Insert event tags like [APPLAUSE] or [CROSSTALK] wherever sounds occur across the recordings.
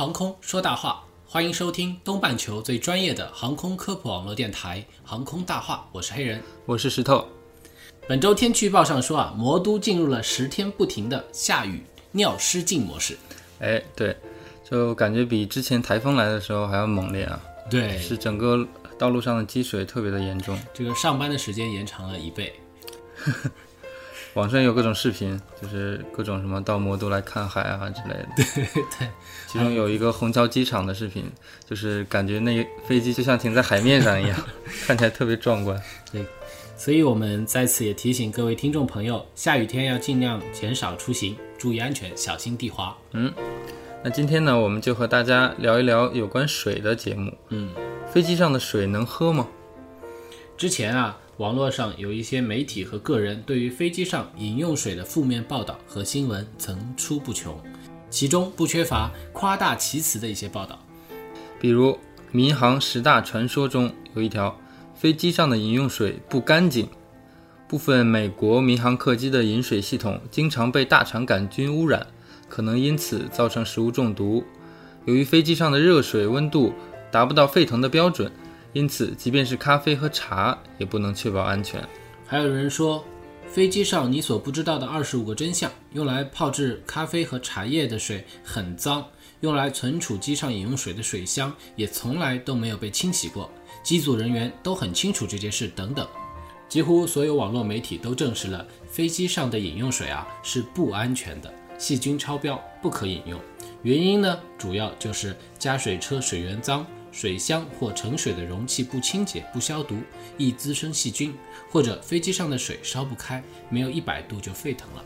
航空说大话，欢迎收听东半球最专业的航空科普网络电台《航空大话》，我是黑人。我是石头。本周天气预报上说啊，魔都进入了十天不停的下雨尿失禁模式。哎，对，就感觉比之前台风来的时候还要猛烈啊！对，是整个道路上的积水特别的严重。这个上班的时间延长了一倍。[LAUGHS] 网上有各种视频，就是各种什么到魔都来看海啊之类的。对 [LAUGHS] 对，其中有一个虹桥机场的视频，就是感觉那个飞机就像停在海面上一样，[LAUGHS] 看起来特别壮观。对所以我们在此也提醒各位听众朋友，下雨天要尽量减少出行，注意安全，小心地滑。嗯那今天呢，我们就和大家聊一聊有关水的节目。嗯，飞机上的水能喝吗？之前啊，网络上有一些媒体和个人对于飞机上饮用水的负面报道和新闻层出不穷，其中不缺乏夸大其词的一些报道。比如民航十大传说中有一条，飞机上的饮用水不干净。部分美国民航客机的饮水系统经常被大肠杆菌污染，可能因此造成食物中毒。由于飞机上的热水温度达不到沸腾的标准，因此即便是咖啡和茶也不能确保安全。还有人说，飞机上你所不知道的二十五个真相，用来泡制咖啡和茶叶的水很脏，用来存储机上饮用水的水箱也从来都没有被清洗过，机组人员都很清楚这件事等等。几乎所有网络媒体都证实了飞机上的饮用水啊是不安全的，细菌超标，不可饮用。原因呢，主要就是加水车水源脏，水箱或盛水的容器不清洁、不消毒，易滋生细菌，或者飞机上的水烧不开，没有一百度就沸腾了。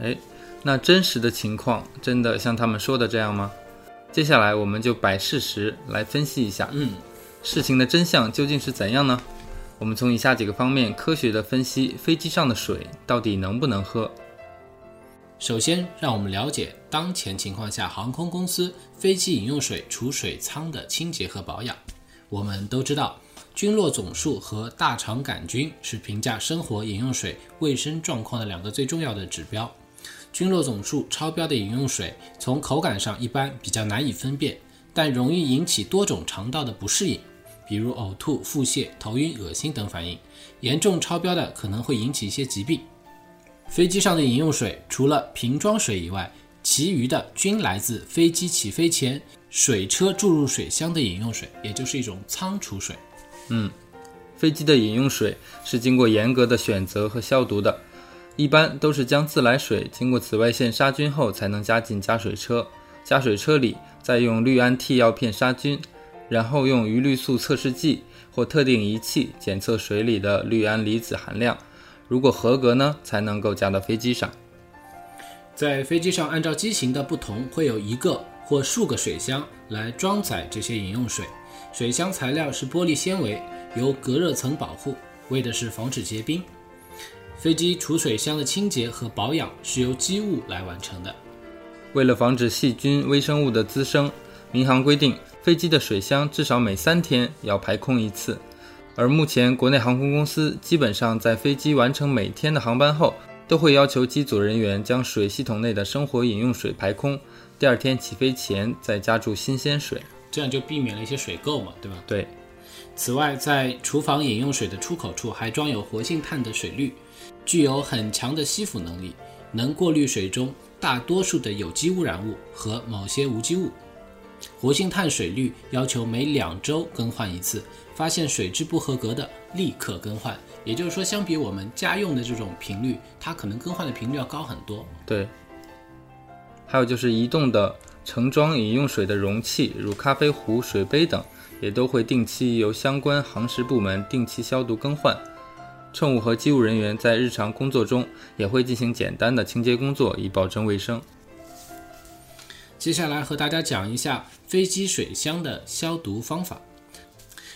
哎，那真实的情况真的像他们说的这样吗？接下来我们就摆事实来分析一下，嗯，事情的真相究竟是怎样呢？我们从以下几个方面科学的分析飞机上的水到底能不能喝。首先，让我们了解当前情况下航空公司飞机饮用水储水舱的清洁和保养。我们都知道，菌落总数和大肠杆菌是评价生活饮用水卫生状况的两个最重要的指标。菌落总数超标的饮用水，从口感上一般比较难以分辨，但容易引起多种肠道的不适应，比如呕吐、腹泻、头晕、恶心等反应。严重超标的可能会引起一些疾病。飞机上的饮用水除了瓶装水以外，其余的均来自飞机起飞前水车注入水箱的饮用水，也就是一种仓储水。嗯飞机的饮用水是经过严格的选择和消毒的，一般都是将自来水经过紫外线杀菌后才能加进加水车，加水车里再用氯胺替药片杀菌，然后用鱼氯素测试剂或特定仪器检测水里的氯胺离子含量，如果合格呢，才能够加到飞机上。在飞机上，按照机型的不同，会有一个或数个水箱来装载这些饮用水。水箱材料是玻璃纤维，由隔热层保护，为的是防止结冰。飞机储水箱的清洁和保养是由机务来完成的。为了防止细菌、微生物的滋生，民航规定飞机的水箱至少每三天要排空一次。而目前国内航空公司基本上在飞机完成每天的航班后，都会要求机组人员将水系统内的生活饮用水排空，第二天起飞前再加注新鲜水。这样就避免了一些水垢嘛，对吧？对，此外，在厨房饮用水的出口处还装有活性炭的水滤，具有很强的吸附能力，能过滤水中大多数的有机污染物和某些无机物。活性炭水滤要求每两周更换一次，发现水质不合格的立刻更换。也就是说，相比我们家用的这种频率，它可能更换的频率要高很多。对。还有就是移动的盛装饮用水的容器，如咖啡壶、水杯等，也都会定期由相关航食部门定期消毒更换。乘务和机务人员在日常工作中也会进行简单的清洁工作，以保证卫生。接下来和大家讲一下飞机水箱的消毒方法。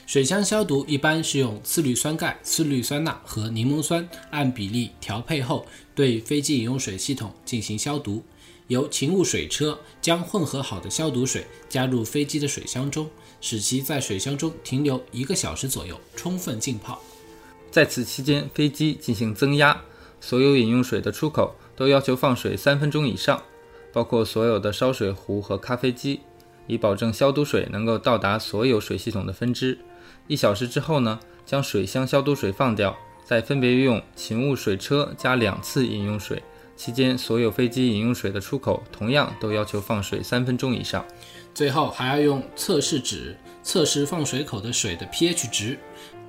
水箱消毒一般是用次氯酸钙、次氯酸钠和柠檬酸按比例调配后，对飞机饮用水系统进行消毒。由勤务水车将混合好的消毒水加入飞机的水箱中，使其在水箱中停留一个小时左右，充分浸泡。在此期间，飞机进行增压，所有饮用水的出口都要求放水三分钟以上，包括所有的烧水壶和咖啡机，以保证消毒水能够到达所有水系统的分支。一小时之后呢，将水箱消毒水放掉，再分别用勤务水车加两次饮用水。期间，所有飞机饮用水的出口同样都要求放水三分钟以上。最后还要用测试纸测试放水口的水的 pH 值，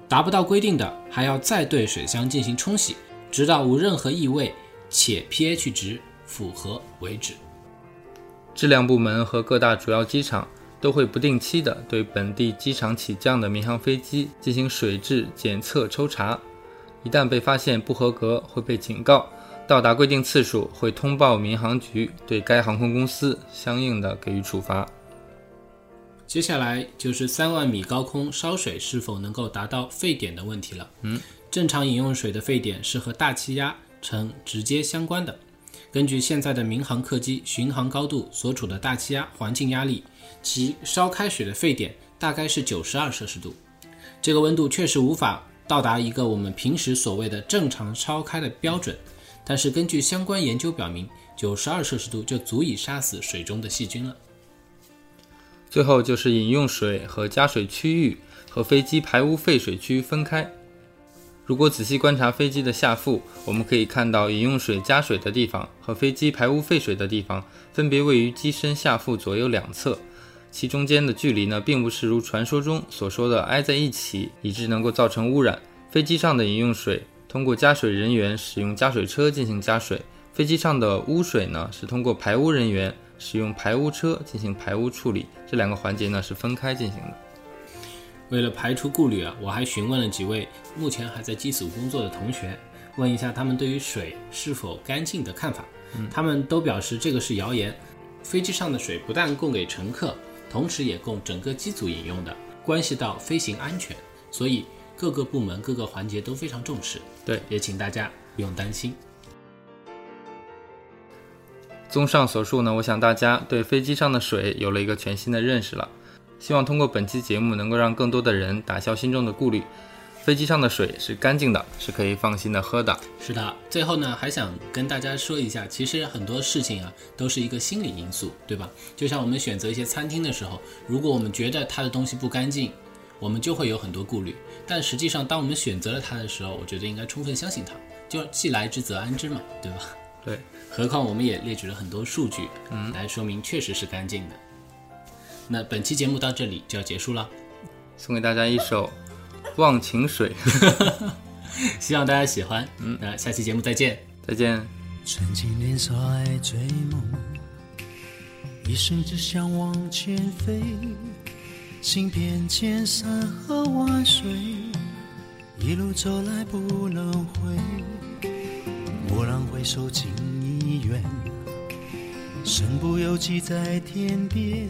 达不到规定的，还要再对水箱进行冲洗，直到无任何异味且 pH 值符合为止。质量部门和各大主要机场。都会不定期的对本地机场起降的民航飞机进行水质检测抽查，一旦被发现不合格，会被警告，到达规定次数会通报民航局，对该航空公司相应的给予处罚。接下来就是三万米高空烧水是否能够达到沸点的问题了。嗯，正常饮用水的沸点是和大气压呈直接相关的。根据现在的民航客机巡航高度所处的大气压环境压力。其烧开水的沸点大概是九十二摄氏度，这个温度确实无法到达一个我们平时所谓的正常烧开的标准，但是根据相关研究表明，九十二摄氏度就足以杀死水中的细菌了。最后就是饮用水和加水区域和飞机排污废水区分开。如果仔细观察飞机的下腹，我们可以看到饮用水加水的地方和飞机排污废水的地方分别位于机身下腹左右两侧。其中间的距离呢，并不是如传说中所说的挨在一起，以致能够造成污染。飞机上的饮用水通过加水人员使用加水车进行加水，飞机上的污水呢是通过排污人员使用排污车进行排污处理。这两个环节呢是分开进行的。为了排除顾虑啊，我还询问了几位目前还在机组工作的同学，问一下他们对于水是否干净的看法。他们都表示这个是谣言，飞机上的水不但供给乘客。同时也供整个机组饮用的，关系到飞行安全，所以各个部门各个环节都非常重视。对，也请大家不用担心。综上所述呢，我想大家对飞机上的水有了一个全新的认识了。希望通过本期节目，能够让更多的人打消心中的顾虑。飞机上的水是干净的，是可以放心的喝的。是的，最后呢，还想跟大家说一下，其实很多事情啊，都是一个心理因素，对吧？就像我们选择一些餐厅的时候，如果我们觉得它的东西不干净，我们就会有很多顾虑。但实际上，当我们选择了它的时候，我觉得应该充分相信它，就既来之则安之嘛，对吧？对。何况我们也列举了很多数据，嗯，来说明确实是干净的。那本期节目到这里就要结束了，送给大家一首。忘情水，[LAUGHS] 希望大家喜欢。嗯，那下期节目再见，再见。曾经年少爱追梦，一生只想往前飞，行遍千山和万水，一路走来不能回。蓦然回首，情已远，身不由己在天边，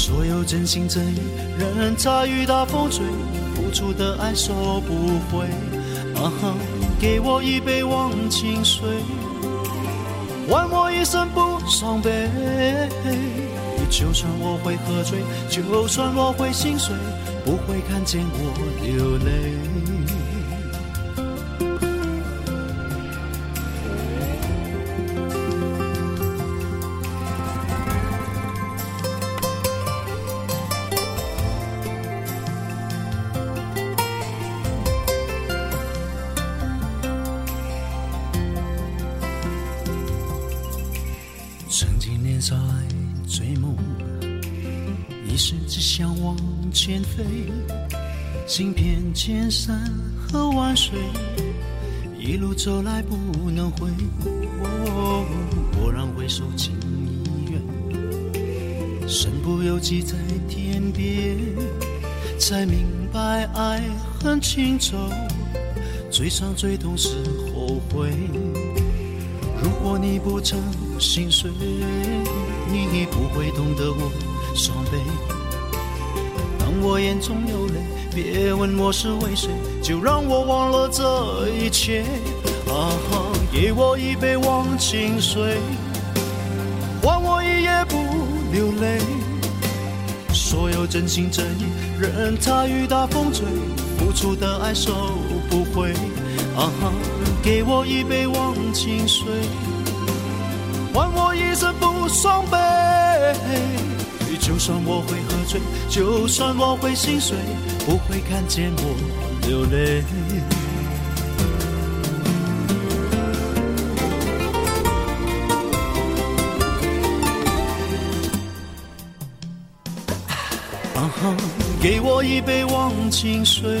所有真心真意，任它雨打风吹。付出的爱收不回，啊哈！给我一杯忘情水，换我一生不伤悲。就算我会喝醉，就算我会心碎，不会看见我流泪。曾经年少爱追梦，一心只想往前飞，行遍千山和万水，一路走来不能回顾。蓦然回首情已远，身不由己在天边，才明白爱恨情仇，最伤最痛是后悔。如果你不曾心碎，你不会懂得我伤悲。当我眼中有泪，别问我是为谁，就让我忘了这一切。啊哈，给我一杯忘情水，换我一夜不流泪。所有真心真意，任它雨打风吹，付出的爱收不回。啊哈，给我一杯忘情水，换我一生不伤悲。就算我会喝醉，就算我会心碎，不会看见我流泪。啊哈，给我一杯忘情水，